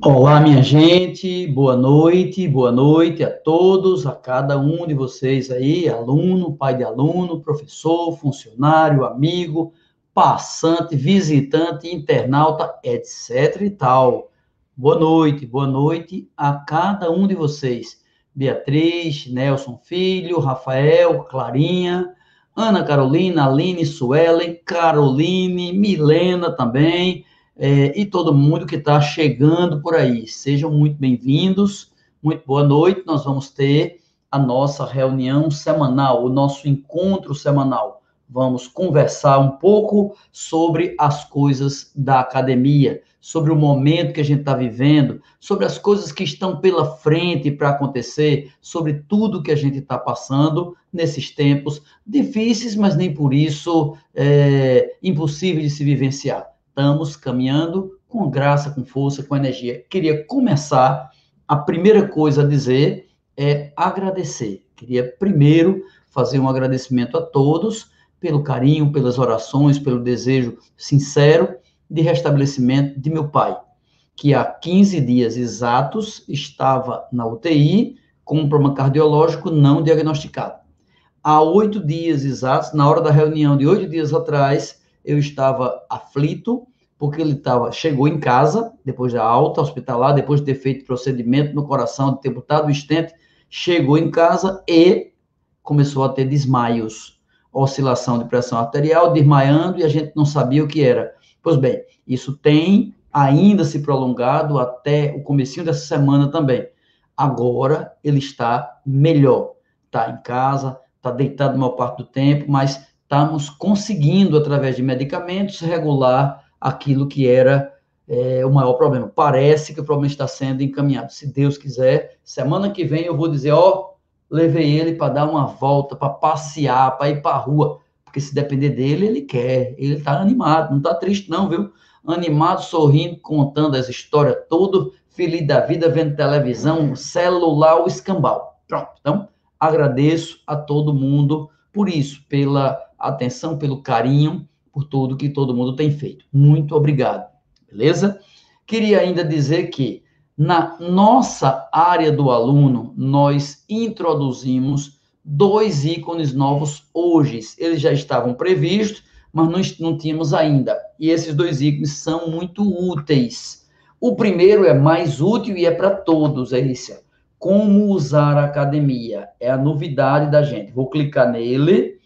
Olá, minha gente, boa noite, boa noite a todos, a cada um de vocês aí, aluno, pai de aluno, professor, funcionário, amigo, passante, visitante, internauta, etc e tal. Boa noite, boa noite a cada um de vocês. Beatriz, Nelson Filho, Rafael, Clarinha, Ana Carolina, Aline, Suelen, Caroline, Milena também, é, e todo mundo que está chegando por aí. Sejam muito bem-vindos, muito boa noite. Nós vamos ter a nossa reunião semanal, o nosso encontro semanal. Vamos conversar um pouco sobre as coisas da academia, sobre o momento que a gente está vivendo, sobre as coisas que estão pela frente para acontecer, sobre tudo que a gente está passando nesses tempos difíceis, mas nem por isso é, impossível de se vivenciar estamos caminhando com graça, com força, com energia. Queria começar, a primeira coisa a dizer é agradecer. Queria primeiro fazer um agradecimento a todos pelo carinho, pelas orações, pelo desejo sincero de restabelecimento de meu pai, que há 15 dias exatos estava na UTI com um problema cardiológico não diagnosticado. Há oito dias exatos, na hora da reunião de oito dias atrás, eu estava aflito, porque ele tava, chegou em casa, depois da alta hospitalar, depois de ter feito procedimento no coração, de ter botado o estente, chegou em casa e começou a ter desmaios, oscilação de pressão arterial, desmaiando, e a gente não sabia o que era. Pois bem, isso tem ainda se prolongado até o comecinho dessa semana também. Agora ele está melhor, está em casa, está deitado a maior parte do tempo, mas estamos conseguindo, através de medicamentos, regular aquilo que era é, o maior problema. Parece que o problema está sendo encaminhado. Se Deus quiser, semana que vem eu vou dizer, ó, levei ele para dar uma volta, para passear, para ir para a rua, porque se depender dele, ele quer. Ele está animado, não está triste não, viu? Animado, sorrindo, contando as histórias todas, feliz da vida, vendo televisão, celular, o escambau. Pronto. Então, agradeço a todo mundo por isso, pela atenção, pelo carinho, por tudo que todo mundo tem feito. Muito obrigado, beleza? Queria ainda dizer que na nossa área do aluno, nós introduzimos dois ícones novos hoje. Eles já estavam previstos, mas nós não tínhamos ainda. E esses dois ícones são muito úteis. O primeiro é mais útil e é para todos, esse. Como usar a academia. É a novidade da gente. Vou clicar nele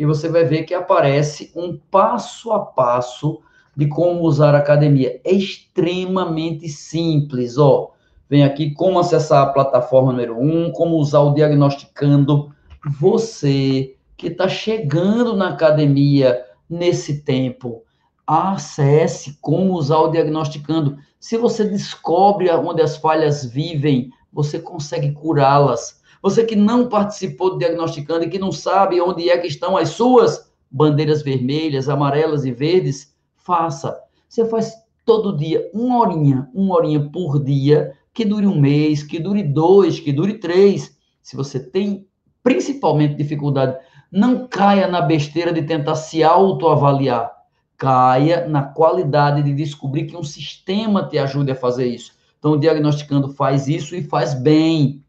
e você vai ver que aparece um passo a passo de como usar a academia. É extremamente simples, ó. Vem aqui como acessar a plataforma número um, como usar o diagnosticando. Você que está chegando na academia nesse tempo, acesse como usar o diagnosticando. Se você descobre onde as falhas vivem, você consegue curá-las. Você que não participou do diagnosticando e que não sabe onde é que estão as suas bandeiras vermelhas, amarelas e verdes, faça. Você faz todo dia, uma horinha, uma horinha por dia, que dure um mês, que dure dois, que dure três. Se você tem principalmente dificuldade, não caia na besteira de tentar se autoavaliar. Caia na qualidade de descobrir que um sistema te ajude a fazer isso. Então, o diagnosticando faz isso e faz bem.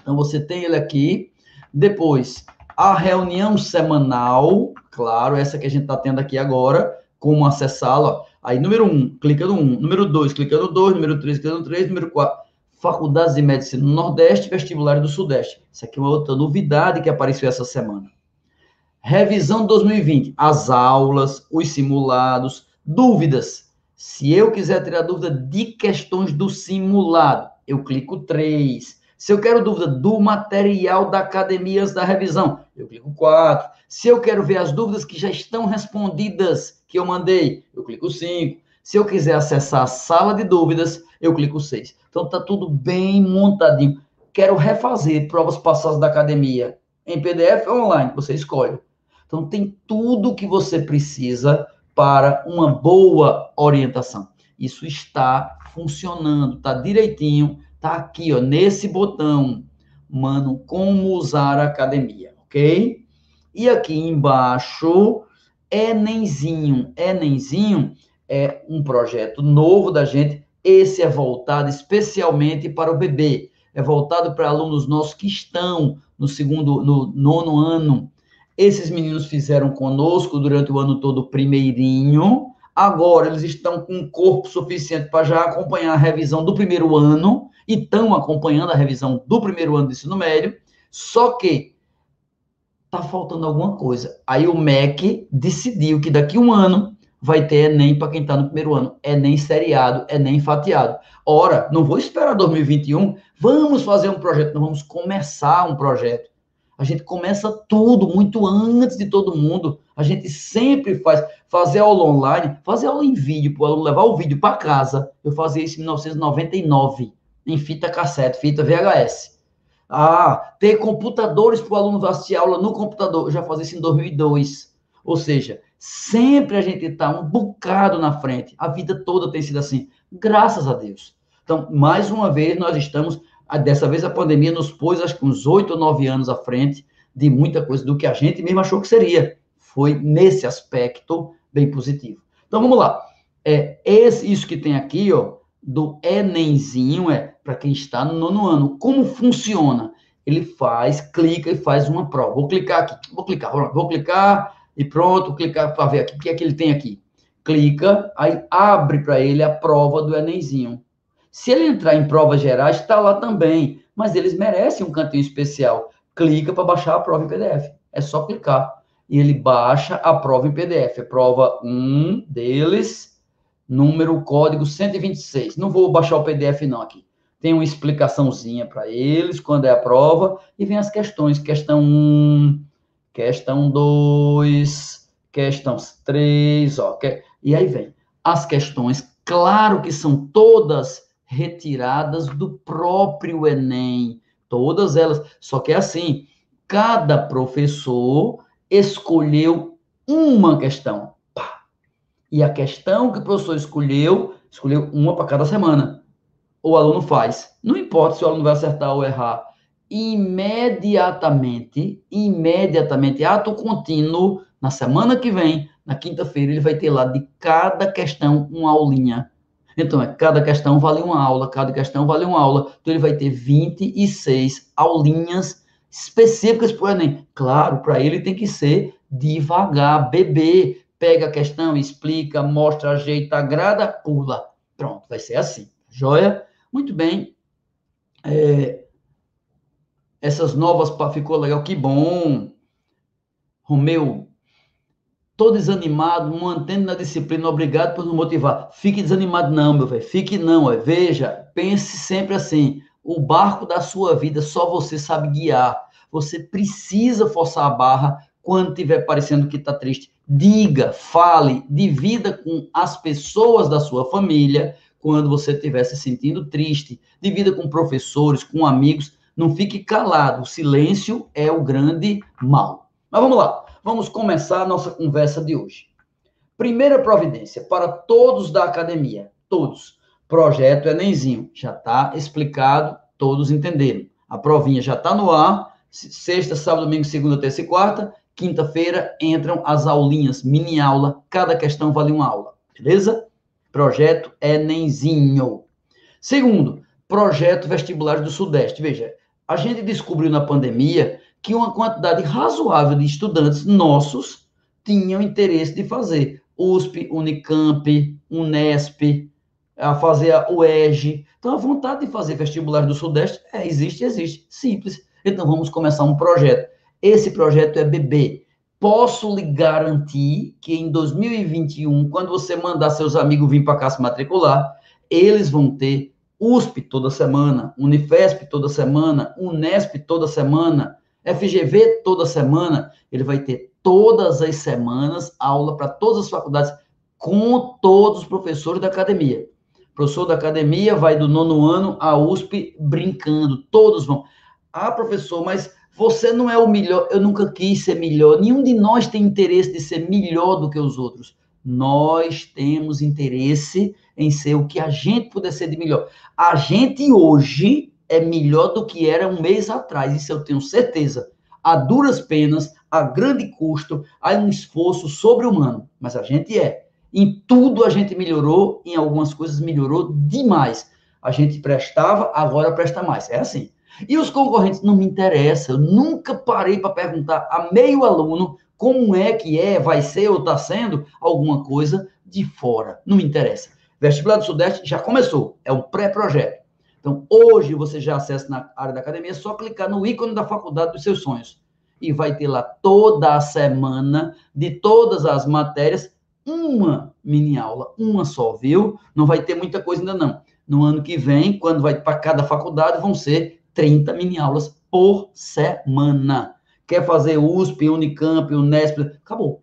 Então, você tem ele aqui. Depois, a reunião semanal, claro, essa que a gente está tendo aqui agora, como acessá-la. Aí, número um, clica no um. Número dois, clica no dois. Número três, clica no três. Número quatro, Faculdades de Medicina no Nordeste, Vestibular do Sudeste. Isso aqui é uma outra novidade que apareceu essa semana. Revisão 2020. As aulas, os simulados, dúvidas se eu quiser tirar dúvida de questões do simulado, eu clico 3. Se eu quero dúvida do material da academia antes da revisão, eu clico 4. Se eu quero ver as dúvidas que já estão respondidas, que eu mandei, eu clico 5. Se eu quiser acessar a sala de dúvidas, eu clico 6. Então tá tudo bem montadinho. Quero refazer provas passadas da academia em PDF ou online, você escolhe. Então tem tudo que você precisa para uma boa orientação. Isso está funcionando, está direitinho, está aqui, ó, nesse botão, mano, como usar a academia, ok? E aqui embaixo, Enemzinho. Enemzinho é um projeto novo da gente. Esse é voltado especialmente para o bebê. É voltado para alunos nossos que estão no segundo, no nono ano. Esses meninos fizeram conosco durante o ano todo primeirinho. Agora eles estão com corpo suficiente para já acompanhar a revisão do primeiro ano e estão acompanhando a revisão do primeiro ano do ensino médio. Só que tá faltando alguma coisa. Aí o MEC decidiu que daqui a um ano vai ter Enem para quem está no primeiro ano. Enem seriado, Enem fatiado. Ora, não vou esperar 2021, vamos fazer um projeto, não vamos começar um projeto. A gente começa tudo muito antes de todo mundo. A gente sempre faz. Fazer aula online, fazer aula em vídeo, para o aluno levar o vídeo para casa. Eu fazia isso em 1999, em fita cassete, fita VHS. Ah, ter computadores para o aluno assistir aula no computador. Eu já fazia isso em 2002. Ou seja, sempre a gente está um bocado na frente. A vida toda tem sido assim. Graças a Deus. Então, mais uma vez, nós estamos. Dessa vez a pandemia nos pôs, acho que uns oito ou nove anos à frente de muita coisa do que a gente mesmo achou que seria. Foi nesse aspecto bem positivo. Então vamos lá. É, esse, isso que tem aqui, ó, do Enemzinho, é para quem está no nono ano. Como funciona? Ele faz, clica e faz uma prova. Vou clicar aqui, vou clicar, vou clicar e pronto, clicar para ver aqui o que é que ele tem aqui. Clica, aí abre para ele a prova do Enemzinho. Se ele entrar em provas gerais, está lá também, mas eles merecem um cantinho especial. Clica para baixar a prova em PDF. É só clicar. E ele baixa a prova em PDF. É prova 1 deles, número, código 126. Não vou baixar o PDF não aqui tem uma explicaçãozinha para eles quando é a prova, e vem as questões, questão 1, questão 2, questão 3, ó, e aí vem. As questões, claro que são todas retiradas do próprio Enem, todas elas, só que é assim, cada professor escolheu uma questão, pá, e a questão que o professor escolheu, escolheu uma para cada semana o aluno faz. Não importa se o aluno vai acertar ou errar. Imediatamente, imediatamente, ato contínuo, na semana que vem, na quinta-feira, ele vai ter lá de cada questão uma aulinha. Então, é, cada questão vale uma aula, cada questão vale uma aula. Então, ele vai ter 26 aulinhas específicas para o Enem. Claro, para ele tem que ser devagar, bebê. Pega a questão, explica, mostra, ajeita, agrada, pula. Pronto, vai ser assim. Joia? Muito bem. É, essas novas ficou legal, que bom. Romeu, tô desanimado, mantendo na disciplina, obrigado por nos motivar. Fique desanimado não, meu velho, fique não, é. veja, pense sempre assim, o barco da sua vida só você sabe guiar. Você precisa forçar a barra quando estiver parecendo que está triste. Diga, fale, divida com as pessoas da sua família quando você estiver se sentindo triste, divida com professores, com amigos, não fique calado. O silêncio é o grande mal. Mas vamos lá, vamos começar a nossa conversa de hoje. Primeira providência para todos da academia, todos. Projeto Enemzinho, já está explicado, todos entenderam. A provinha já está no ar, sexta, sábado, domingo, segunda, terça e quarta. Quinta-feira entram as aulinhas, mini aula, cada questão vale uma aula, beleza? Projeto Enemzinho. Segundo, projeto Vestibulares do Sudeste. Veja, a gente descobriu na pandemia que uma quantidade razoável de estudantes nossos tinham interesse de fazer USP, Unicamp, Unesp, a fazer a UERJ. Então, a vontade de fazer vestibulares do Sudeste é, existe, existe. Simples. Então, vamos começar um projeto. Esse projeto é BB, posso lhe garantir que em 2021, quando você mandar seus amigos vir para cá se matricular, eles vão ter USP toda semana, Unifesp toda semana, Unesp toda semana, FGV toda semana. Ele vai ter todas as semanas aula para todas as faculdades com todos os professores da academia. Professor da academia vai do nono ano à USP brincando, todos vão. Ah, professor, mas você não é o melhor, eu nunca quis ser melhor. Nenhum de nós tem interesse de ser melhor do que os outros. Nós temos interesse em ser o que a gente puder ser de melhor. A gente hoje é melhor do que era um mês atrás, isso eu tenho certeza. A duras penas, a grande custo, há um esforço sobre-humano, mas a gente é. Em tudo a gente melhorou, em algumas coisas melhorou demais. A gente prestava, agora presta mais. É assim. E os concorrentes não me interessa. Eu nunca parei para perguntar a meio aluno como é que é, vai ser ou está sendo alguma coisa de fora. Não me interessa. Vestibular do Sudeste já começou, é um pré-projeto. Então, hoje você já acessa na área da academia, é só clicar no ícone da faculdade dos seus sonhos. E vai ter lá toda a semana, de todas as matérias, uma mini aula, uma só, viu? Não vai ter muita coisa ainda não. No ano que vem, quando vai para cada faculdade, vão ser 30 mini aulas por semana. Quer fazer USP, Unicamp, Unesp, acabou.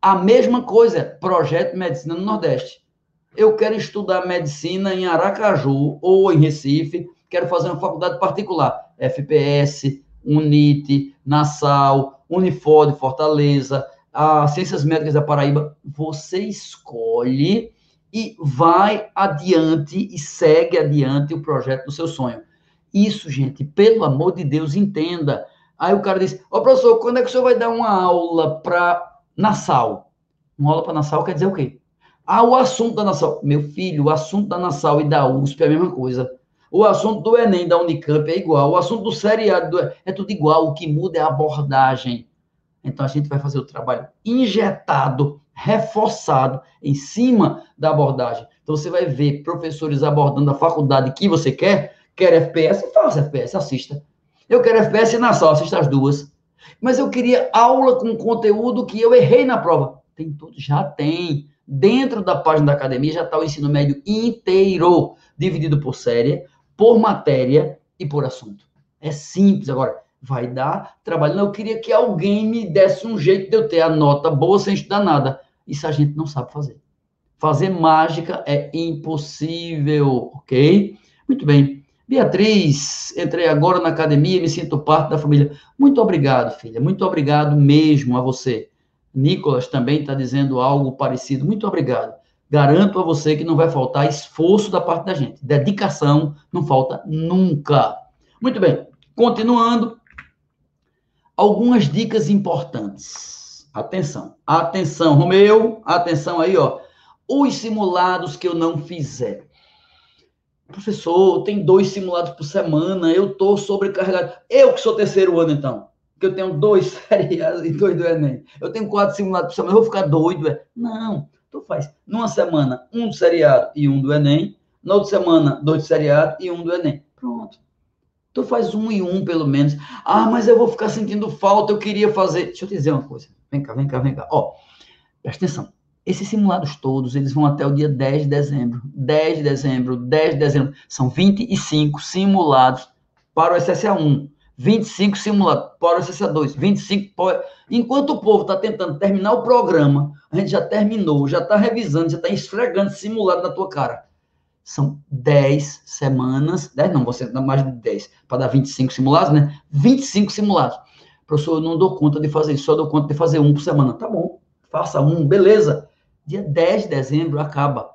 A mesma coisa, projeto de medicina no Nordeste. Eu quero estudar medicina em Aracaju ou em Recife, quero fazer uma faculdade particular, FPS, UNIT, Nassau, Unifor Fortaleza, a Ciências Médicas da Paraíba. Você escolhe e vai adiante e segue adiante o projeto do seu sonho. Isso, gente, pelo amor de Deus, entenda. Aí o cara diz: Ó, oh, professor, quando é que o senhor vai dar uma aula para Nassau? Uma aula para Nassau quer dizer o quê? Ah, o assunto da Nassau. Meu filho, o assunto da Nassau e da USP é a mesma coisa. O assunto do Enem, da Unicamp é igual. O assunto do seriado do... é tudo igual. O que muda é a abordagem. Então a gente vai fazer o trabalho injetado, reforçado em cima da abordagem. Então você vai ver professores abordando a faculdade que você quer. Quer FPS? Faça FPS, assista. Eu quero FPS na sala, assista as duas. Mas eu queria aula com conteúdo que eu errei na prova. Tem tudo, já tem. Dentro da página da academia já está o ensino médio inteiro, dividido por série, por matéria e por assunto. É simples. Agora, vai dar trabalho. Não, eu queria que alguém me desse um jeito de eu ter a nota boa sem estudar nada. Isso a gente não sabe fazer. Fazer mágica é impossível, ok? Muito bem. Beatriz, entrei agora na academia e me sinto parte da família. Muito obrigado, filha. Muito obrigado mesmo a você. Nicolas também está dizendo algo parecido. Muito obrigado. Garanto a você que não vai faltar esforço da parte da gente. Dedicação não falta nunca. Muito bem. Continuando, algumas dicas importantes. Atenção. Atenção, Romeu. Atenção aí, ó. Os simulados que eu não fizer professor, tem dois simulados por semana, eu tô sobrecarregado. Eu que sou terceiro ano, então, que eu tenho dois feriados e dois do Enem. Eu tenho quatro simulados por semana, eu vou ficar doido, é? Não, tu faz numa semana um do seriado e um do Enem, na outra semana dois do seriado e um do Enem. Pronto. Tu faz um e um, pelo menos. Ah, mas eu vou ficar sentindo falta, eu queria fazer. Deixa eu te dizer uma coisa. Vem cá, vem cá, vem cá. Ó, presta atenção. Esses simulados todos, eles vão até o dia 10 de dezembro. 10 de dezembro, 10 de dezembro. São 25 simulados para o SSA1. 25 simulados para o SSA2. 25 para... Enquanto o povo está tentando terminar o programa, a gente já terminou, já está revisando, já está esfregando simulado na tua cara. São 10 semanas, 10 não, você dá mais de 10, para dar 25 simulados, né? 25 simulados. Professor, eu não dou conta de fazer isso, só dou conta de fazer um por semana. Tá bom, faça um, beleza. Dia 10 de dezembro acaba.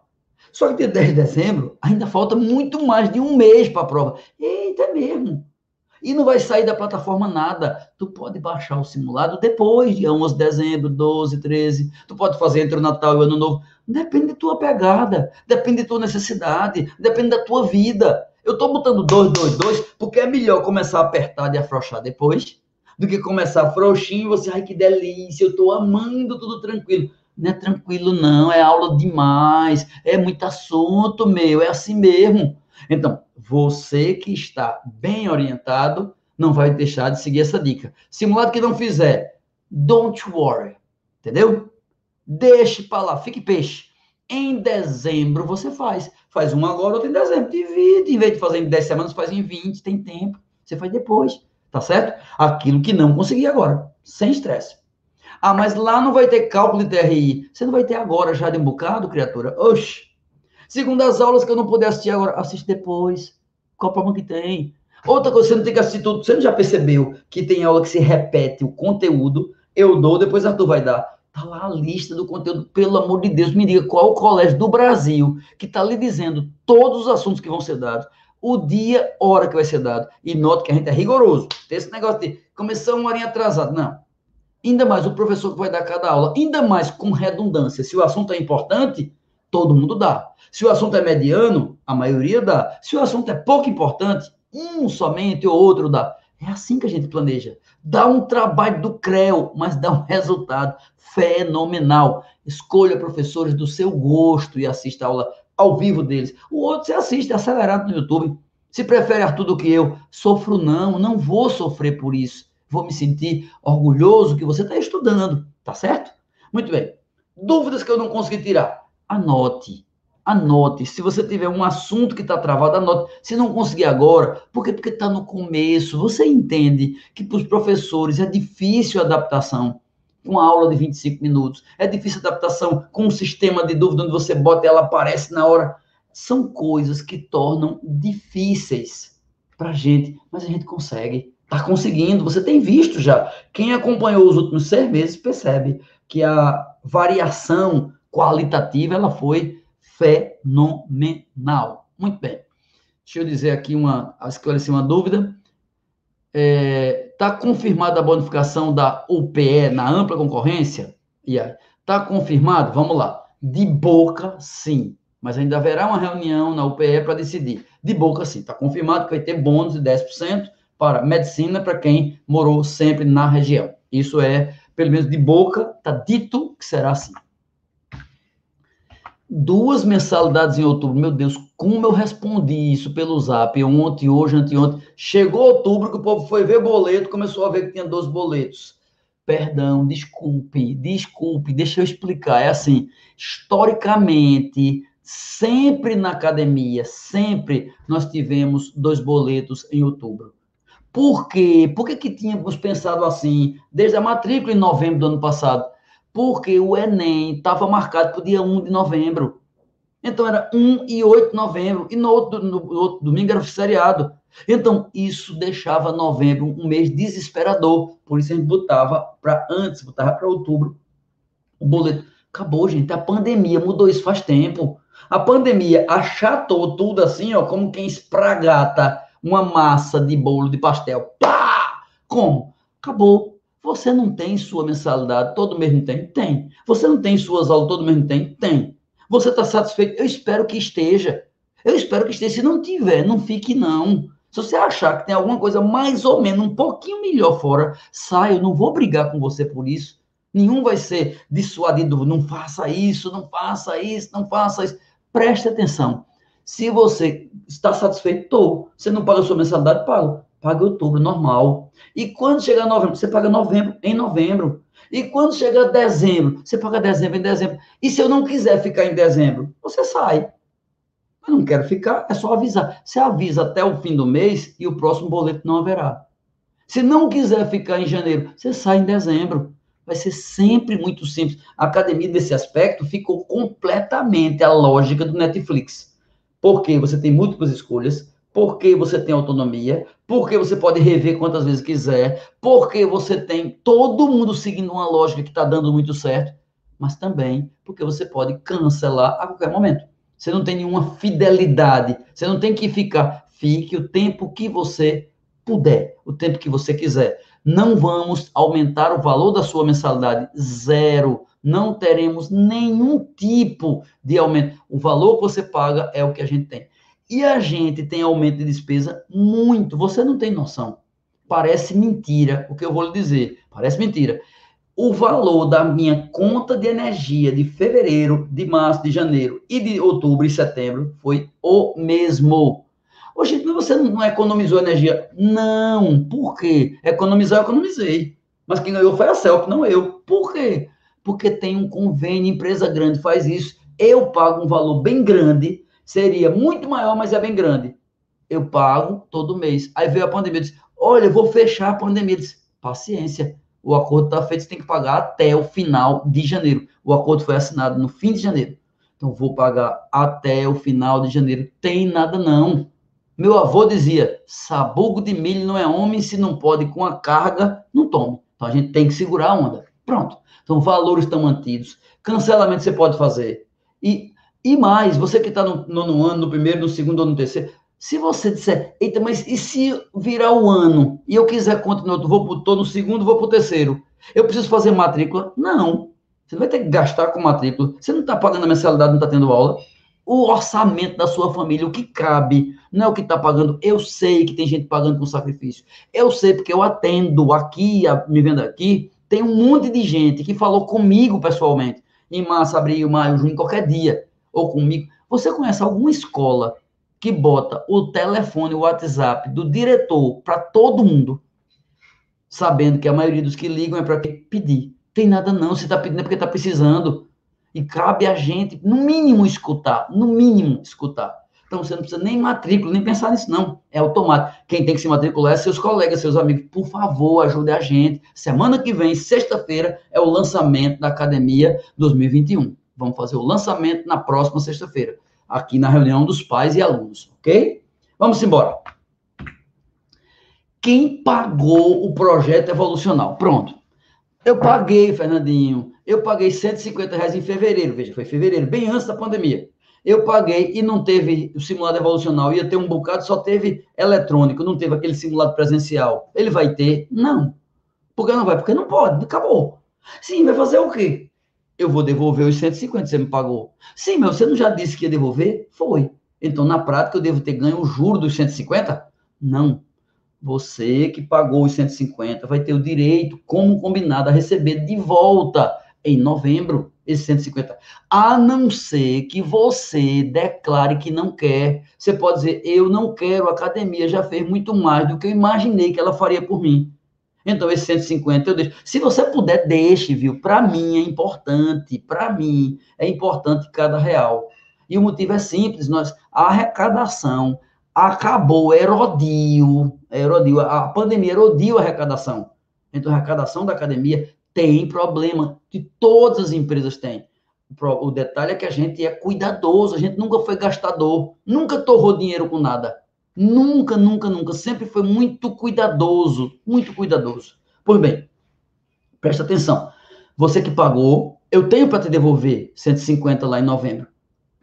Só que dia 10 de dezembro ainda falta muito mais de um mês para a prova. Eita, é mesmo. E não vai sair da plataforma nada. Tu pode baixar o simulado depois, dia 11 de dezembro, 12, 13. Tu pode fazer entre o Natal e o Ano Novo. Depende de tua pegada, depende de tua necessidade, depende da tua vida. Eu estou botando 2, 2, 2, porque é melhor começar apertado e afrouxar depois, do que começar frouxinho e você, ai que delícia, eu estou amando tudo tranquilo não é tranquilo, não, é aula demais, é muito assunto, meu, é assim mesmo. Então, você que está bem orientado, não vai deixar de seguir essa dica. Simulado que não fizer, don't worry, entendeu? Deixe para lá, fique peixe. Em dezembro você faz. Faz um agora, outro em dezembro. Divide. Em vez de fazer em 10 semanas, faz em 20, tem tempo. Você faz depois, tá certo? Aquilo que não consegui agora, sem estresse. Ah, mas lá não vai ter cálculo de TRI. Você não vai ter agora já de um bocado, criatura? Oxi. Segundo as aulas que eu não puder assistir agora, assiste depois. Qual o problema que tem? Outra coisa, você não tem que assistir tudo. Você não já percebeu que tem aula que se repete o conteúdo? Eu dou, depois Arthur vai dar. Tá lá a lista do conteúdo. Pelo amor de Deus, me diga qual o colégio do Brasil que está lhe dizendo todos os assuntos que vão ser dados, o dia, hora que vai ser dado. E note que a gente é rigoroso. Tem esse negócio de começar uma horinha atrasada. Não ainda mais o professor que vai dar cada aula, ainda mais com redundância. Se o assunto é importante, todo mundo dá. Se o assunto é mediano, a maioria dá. Se o assunto é pouco importante, um somente ou outro dá. É assim que a gente planeja. Dá um trabalho do CREO, mas dá um resultado fenomenal. Escolha professores do seu gosto e assista a aula ao vivo deles. O outro você assiste acelerado no YouTube. Se prefere Arthur do que eu, sofro não, não vou sofrer por isso. Vou me sentir orgulhoso que você está estudando, tá certo? Muito bem. Dúvidas que eu não consegui tirar? Anote. Anote. Se você tiver um assunto que está travado, anote. Se não conseguir agora, por quê? Porque está no começo. Você entende que para os professores é difícil a adaptação com uma aula de 25 minutos. É difícil adaptação com um sistema de dúvida onde você bota e ela aparece na hora. São coisas que tornam difíceis para a gente, mas a gente consegue. Está conseguindo, você tem visto já. Quem acompanhou os últimos seis meses percebe que a variação qualitativa ela foi fenomenal. Muito bem. Deixa eu dizer aqui uma, esclarecer uma dúvida. Está é, tá confirmada a bonificação da UPE na ampla concorrência? E está confirmado? Vamos lá. De boca, sim. Mas ainda haverá uma reunião na UPE para decidir. De boca, sim. Está confirmado que vai ter bônus de 10% para medicina para quem morou sempre na região. Isso é, pelo menos de boca, está dito que será assim duas mensalidades em outubro. Meu Deus, como eu respondi isso pelo zap ontem, hoje, anteontem. Chegou outubro que o povo foi ver boleto, começou a ver que tinha 12 boletos. Perdão, desculpe, desculpe, deixa eu explicar. É assim, historicamente, sempre na academia, sempre nós tivemos dois boletos em outubro. Por quê? Por que, que tínhamos pensado assim, desde a matrícula em novembro do ano passado? porque o Enem estava marcado para o dia 1 de novembro. Então era 1 e 8 de novembro, e no outro, no outro domingo era feriado. Então isso deixava novembro um mês desesperador. Por isso a gente botava para antes, botava para outubro o boleto. Acabou, gente. A pandemia mudou isso faz tempo. A pandemia achatou tudo assim, ó, como quem espragata uma massa de bolo de pastel. Pá! Como? Acabou. Você não tem sua mensalidade todo mês não tem? Tem. Você não tem suas aulas todo mês não tem? Tem. Você está satisfeito? Eu espero que esteja. Eu espero que esteja. Se não tiver, não fique não. Se você achar que tem alguma coisa mais ou menos um pouquinho melhor fora, saia. Eu não vou brigar com você por isso. Nenhum vai ser dissuadido. Não faça isso, não faça isso, não faça isso. Preste atenção. Se você está satisfeito. Você não paga a sua mensalidade? Paga paga outubro, normal. E quando chegar novembro, você paga novembro em novembro. E quando chegar dezembro, você paga dezembro em dezembro. E se eu não quiser ficar em dezembro, você sai. Eu não quero ficar, é só avisar. Você avisa até o fim do mês e o próximo boleto não haverá. Se não quiser ficar em janeiro, você sai em dezembro. Vai ser sempre muito simples. A academia, desse aspecto, ficou completamente a lógica do Netflix. Porque você tem múltiplas escolhas, porque você tem autonomia, porque você pode rever quantas vezes quiser, porque você tem todo mundo seguindo uma lógica que está dando muito certo, mas também porque você pode cancelar a qualquer momento. Você não tem nenhuma fidelidade, você não tem que ficar. Fique o tempo que você puder, o tempo que você quiser. Não vamos aumentar o valor da sua mensalidade, zero. Não teremos nenhum tipo de aumento. O valor que você paga é o que a gente tem. E a gente tem aumento de despesa muito. Você não tem noção. Parece mentira o que eu vou lhe dizer. Parece mentira. O valor da minha conta de energia de fevereiro, de março, de janeiro e de outubro e setembro foi o mesmo. Mas você não economizou energia? Não. Por quê? Economizar, eu economizei. Mas quem ganhou foi a CELP, não eu. Por quê? Porque tem um convênio, empresa grande faz isso. Eu pago um valor bem grande seria muito maior, mas é bem grande. Eu pago todo mês. Aí veio a pandemia, eu disse, olha, eu vou fechar a pandemia. Eu disse, paciência, o acordo está feito, você tem que pagar até o final de janeiro. O acordo foi assinado no fim de janeiro. Então, vou pagar até o final de janeiro. Tem nada não. Meu avô dizia, sabugo de milho não é homem, se não pode com a carga, não tome. Então, a gente tem que segurar a onda. Pronto. Então, valores estão mantidos. Cancelamento você pode fazer. E e mais, você que está no nono ano, no primeiro, no segundo ou no terceiro, Se você disser, eita, mas e se virar o ano e eu quiser continuar, vou pro, no segundo, vou para o terceiro, eu preciso fazer matrícula? Não. Você não vai ter que gastar com matrícula. Você não está pagando a mensalidade, não está tendo aula. O orçamento da sua família, o que cabe, não é o que está pagando. Eu sei que tem gente pagando com sacrifício. Eu sei porque eu atendo aqui, me vendo aqui, tem um monte de gente que falou comigo pessoalmente, em março, abril, maio, junho, qualquer dia, ou comigo. Você conhece alguma escola que bota o telefone, o WhatsApp do diretor para todo mundo, sabendo que a maioria dos que ligam é para pedir. Tem nada não, você está pedindo é porque está precisando. E cabe a gente, no mínimo, escutar, no mínimo, escutar. Então, você não precisa nem matrícula, nem pensar nisso, não. É automático. Quem tem que se matricular é seus colegas, seus amigos. Por favor, ajude a gente. Semana que vem, sexta-feira, é o lançamento da Academia 2021. Vamos fazer o lançamento na próxima sexta-feira aqui na reunião dos pais e alunos, ok? Vamos embora. Quem pagou o projeto evolucional? Pronto. Eu paguei, Fernandinho. Eu paguei 150 reais em fevereiro. Veja, foi fevereiro, bem antes da pandemia. Eu paguei e não teve o simulado evolucional. Ia ter um bocado, só teve eletrônico, não teve aquele simulado presencial. Ele vai ter? Não. Por que não vai? Porque não pode, acabou. Sim, vai fazer o quê? eu vou devolver os 150 que você me pagou. Sim, mas você não já disse que ia devolver? Foi. Então, na prática, eu devo ter ganho o juro dos 150? Não. Você que pagou os 150 vai ter o direito, como combinado, a receber de volta em novembro esses 150. A não ser que você declare que não quer. Você pode dizer, eu não quero, a academia já fez muito mais do que eu imaginei que ela faria por mim. Então, esse 150 eu deixo. Se você puder, deixe, viu? Para mim é importante, para mim é importante cada real. E o motivo é simples, nós, a arrecadação acabou, erodiu, erodiu, a pandemia erodiu a arrecadação. Então, a arrecadação da academia tem problema, que todas as empresas têm. O detalhe é que a gente é cuidadoso, a gente nunca foi gastador, nunca torrou dinheiro com nada. Nunca, nunca, nunca. Sempre foi muito cuidadoso, muito cuidadoso. Pois bem, presta atenção. Você que pagou, eu tenho para te devolver 150 lá em novembro.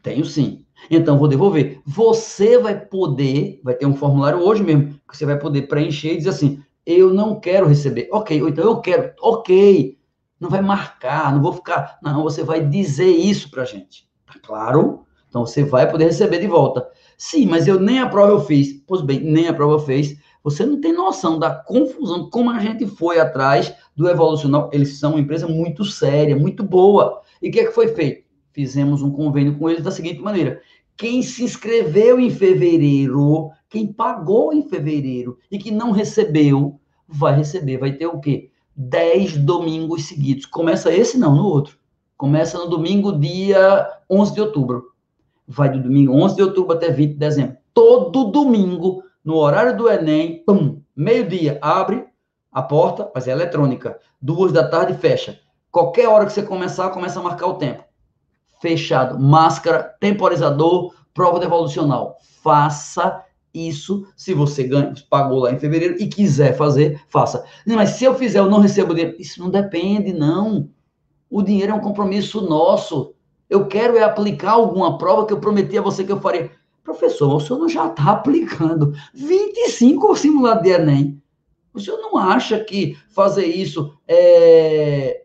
Tenho sim. Então vou devolver. Você vai poder, vai ter um formulário hoje mesmo, que você vai poder preencher e dizer assim: eu não quero receber. Ok, ou então eu quero. Ok. Não vai marcar, não vou ficar. Não, você vai dizer isso para gente. Tá claro? Então você vai poder receber de volta. Sim, mas eu nem a prova eu fiz. Pois bem, nem a prova fez. Você não tem noção da confusão, como a gente foi atrás do Evolucional. Eles são uma empresa muito séria, muito boa. E o que, é que foi feito? Fizemos um convênio com eles da seguinte maneira: quem se inscreveu em fevereiro, quem pagou em fevereiro e que não recebeu, vai receber. Vai ter o quê? Dez domingos seguidos. Começa esse, não, no outro. Começa no domingo, dia 11 de outubro vai do domingo 11 de outubro até 20 de dezembro. Todo domingo, no horário do Enem, pum, meio-dia, abre a porta, mas é eletrônica. Duas da tarde, fecha. Qualquer hora que você começar, começa a marcar o tempo. Fechado. Máscara, temporizador, prova devolucional. Faça isso se você ganha, pagou lá em fevereiro e quiser fazer, faça. Mas se eu fizer, eu não recebo dinheiro. Isso não depende, não. O dinheiro é um compromisso nosso. Eu quero é aplicar alguma prova que eu prometi a você que eu faria. Professor, o senhor não já está aplicando 25 simulados de Enem. O senhor não acha que fazer isso é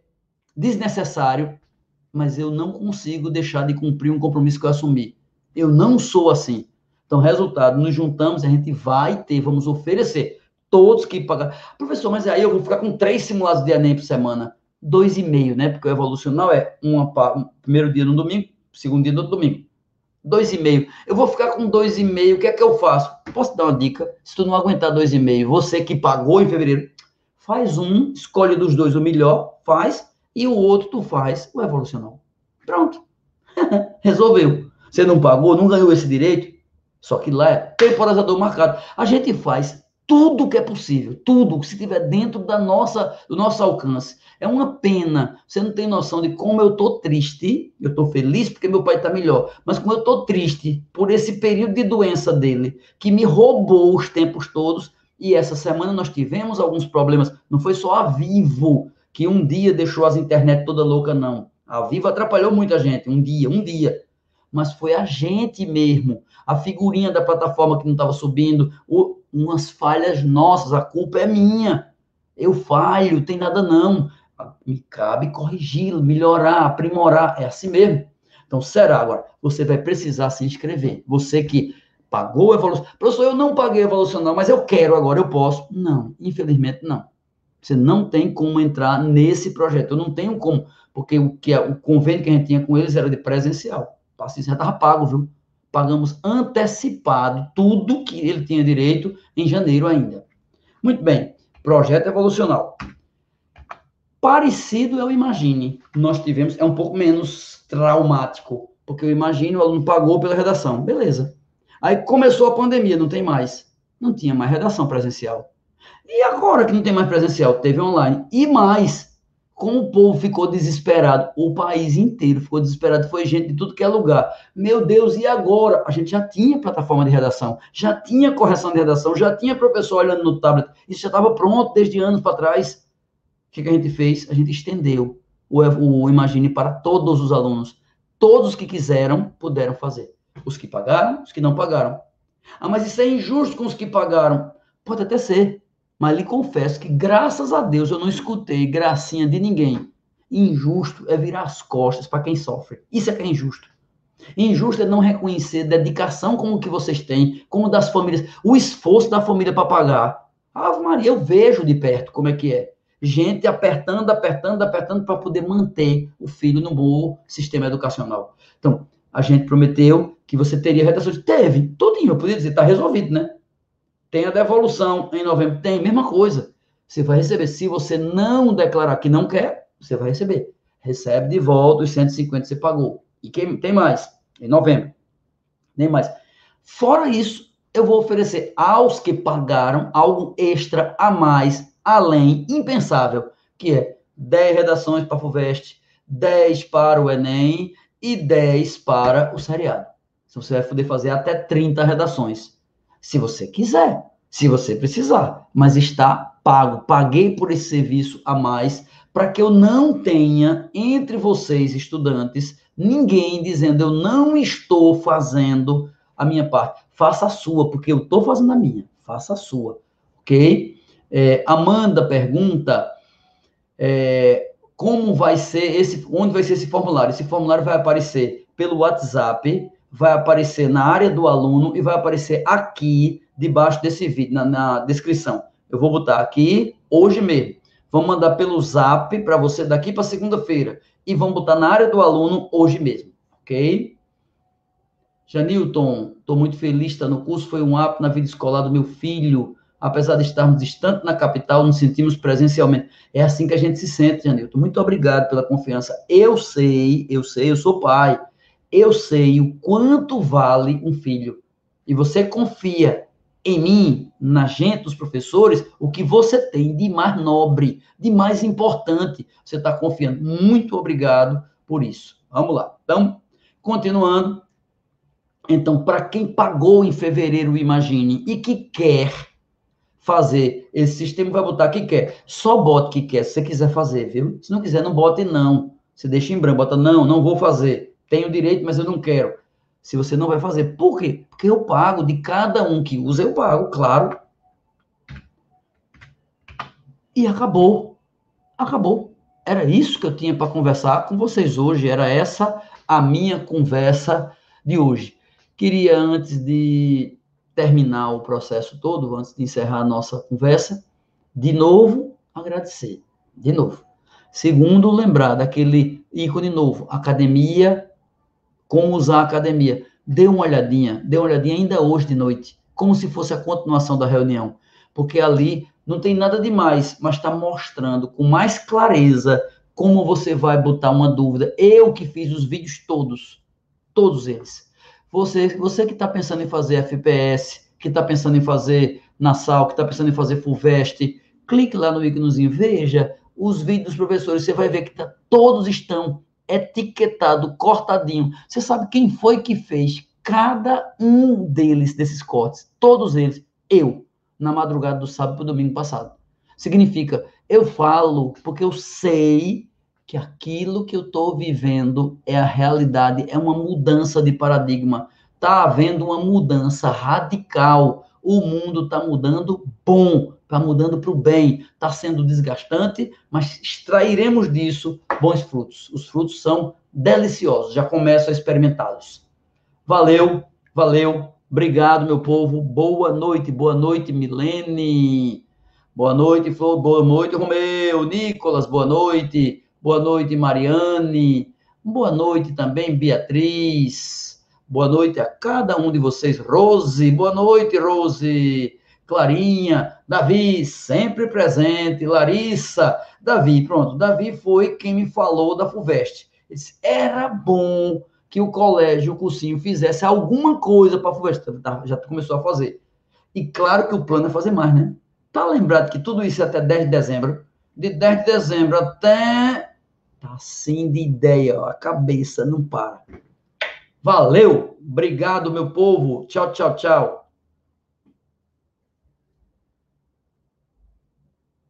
desnecessário? Mas eu não consigo deixar de cumprir um compromisso que eu assumi. Eu não sou assim. Então, resultado, nos juntamos, a gente vai ter, vamos oferecer. Todos que pagar. Professor, mas aí eu vou ficar com três simulados de Enem por semana dois e meio, né? Porque o evolucional é um primeiro dia no domingo, segundo dia no domingo. Dois e meio. Eu vou ficar com dois e meio. O que é que eu faço? Posso dar uma dica? Se tu não aguentar dois e meio, você que pagou em fevereiro, faz um, escolhe dos dois o melhor, faz, e o outro tu faz o evolucional. Pronto. Resolveu. Você não pagou, não ganhou esse direito, só que lá é temporizador marcado. A gente faz tudo que é possível, tudo que se tiver dentro da nossa, do nosso alcance. É uma pena. Você não tem noção de como eu tô triste. Eu tô feliz porque meu pai tá melhor, mas como eu tô triste por esse período de doença dele que me roubou os tempos todos. E essa semana nós tivemos alguns problemas. Não foi só a Vivo que um dia deixou as internet toda louca, não. A Vivo atrapalhou muita gente, um dia, um dia. Mas foi a gente mesmo. a figurinha da plataforma que não estava subindo, o, umas falhas nossas, a culpa é minha. Eu falho, tem nada não. Me cabe corrigi-lo, melhorar, aprimorar. É assim mesmo. Então, será agora? Você vai precisar se inscrever. Você que pagou a evolução. Professor, eu não paguei a evolução, não, mas eu quero agora, eu posso. Não, infelizmente não. Você não tem como entrar nesse projeto. Eu não tenho como, porque o, que, o convênio que a gente tinha com eles era de presencial. O paciente já estava pago, viu? Pagamos antecipado tudo que ele tinha direito em janeiro ainda. Muito bem, projeto evolucional. Parecido é o Imagine. Nós tivemos, é um pouco menos traumático, porque o Imagine o aluno pagou pela redação. Beleza. Aí começou a pandemia, não tem mais. Não tinha mais redação presencial. E agora que não tem mais presencial, teve online. E mais, como o povo ficou desesperado, o país inteiro ficou desesperado, foi gente de tudo que é lugar. Meu Deus, e agora? A gente já tinha plataforma de redação, já tinha correção de redação, já tinha professor olhando no tablet, isso já estava pronto desde anos para trás. O que, que, a gente fez? A gente estendeu o, o Imagine para todos os alunos. Todos os que quiseram puderam fazer. Os que pagaram, os que não pagaram. Ah, mas isso é injusto com os que pagaram. Pode até ser. Mas lhe confesso que, graças a Deus, eu não escutei gracinha de ninguém. Injusto é virar as costas para quem sofre. Isso é que é injusto. Injusto é não reconhecer dedicação como que vocês têm, como das famílias, o esforço da família para pagar. Ave Maria, eu vejo de perto como é que é. Gente apertando, apertando, apertando para poder manter o filho no bom sistema educacional. Então, a gente prometeu que você teria redação. Teve, tudinho, eu podia dizer, está resolvido, né? Tem a devolução em novembro, tem, mesma coisa. Você vai receber. Se você não declarar que não quer, você vai receber. Recebe de volta os 150 que você pagou. E quem, tem mais, em novembro. Nem mais. Fora isso, eu vou oferecer aos que pagaram algo extra a mais, além, impensável, que é 10 redações para a FUVEST, 10 para o Enem e 10 para o seriado. Então, você vai poder fazer até 30 redações se você quiser, se você precisar, mas está pago. Paguei por esse serviço a mais para que eu não tenha entre vocês estudantes ninguém dizendo eu não estou fazendo a minha parte. Faça a sua, porque eu estou fazendo a minha. Faça a sua, ok? É, Amanda pergunta é, como vai ser esse, onde vai ser esse formulário? Esse formulário vai aparecer pelo WhatsApp vai aparecer na área do aluno e vai aparecer aqui, debaixo desse vídeo, na, na descrição. Eu vou botar aqui, hoje mesmo. Vamos mandar pelo zap para você daqui para segunda-feira. E vamos botar na área do aluno hoje mesmo, ok? Janilton, estou muito feliz, está no curso, foi um ato na vida escolar do meu filho. Apesar de estarmos distantes na capital, nos sentimos presencialmente. É assim que a gente se sente, Janilton. Muito obrigado pela confiança. Eu sei, eu sei, eu sou pai eu sei o quanto vale um filho. E você confia em mim, na gente, os professores, o que você tem de mais nobre, de mais importante. Você está confiando. Muito obrigado por isso. Vamos lá. Então, continuando. Então, para quem pagou em fevereiro, imagine, e que quer fazer esse sistema, vai botar que quer. Só bote que quer, se você quiser fazer, viu? Se não quiser, não bote não. Você deixa em branco, bota não, não vou fazer. Tenho direito, mas eu não quero. Se você não vai fazer. Por quê? Porque eu pago de cada um que usa, eu pago, claro. E acabou. Acabou. Era isso que eu tinha para conversar com vocês hoje. Era essa a minha conversa de hoje. Queria, antes de terminar o processo todo, antes de encerrar a nossa conversa, de novo agradecer. De novo. Segundo, lembrar daquele ícone novo, academia como usar a academia. Dê uma olhadinha, dê uma olhadinha ainda hoje de noite, como se fosse a continuação da reunião, porque ali não tem nada demais, mas está mostrando com mais clareza como você vai botar uma dúvida. Eu que fiz os vídeos todos, todos eles. Você, você que está pensando em fazer FPS, que está pensando em fazer Nassau, que está pensando em fazer FUVEST, clique lá no íconezinho, veja os vídeos dos professores, você vai ver que tá, todos estão etiquetado, cortadinho. Você sabe quem foi que fez cada um deles, desses cortes? Todos eles. Eu, na madrugada do sábado para o domingo passado. Significa, eu falo porque eu sei que aquilo que eu estou vivendo é a realidade, é uma mudança de paradigma. está havendo uma mudança radical. O mundo está mudando bom, está mudando para o bem. Está sendo desgastante, mas extrairemos disso bons frutos. Os frutos são deliciosos, já começo a experimentá-los. Valeu, valeu, obrigado, meu povo. Boa noite, boa noite, Milene. Boa noite, Flor. Boa noite, Romeu. Nicolas, boa noite. Boa noite, Mariane. Boa noite também, Beatriz. Boa noite a cada um de vocês. Rose, boa noite, Rose. Clarinha, Davi, sempre presente. Larissa, Davi, pronto. Davi foi quem me falou da FUVEST. Ele disse, era bom que o colégio, o cursinho, fizesse alguma coisa para a FUVEST. Tá, já começou a fazer. E claro que o plano é fazer mais, né? Tá lembrado que tudo isso é até 10 de dezembro? De 10 de dezembro até. Tá assim de ideia, ó, a cabeça não para. Valeu! Obrigado, meu povo. Tchau, tchau, tchau.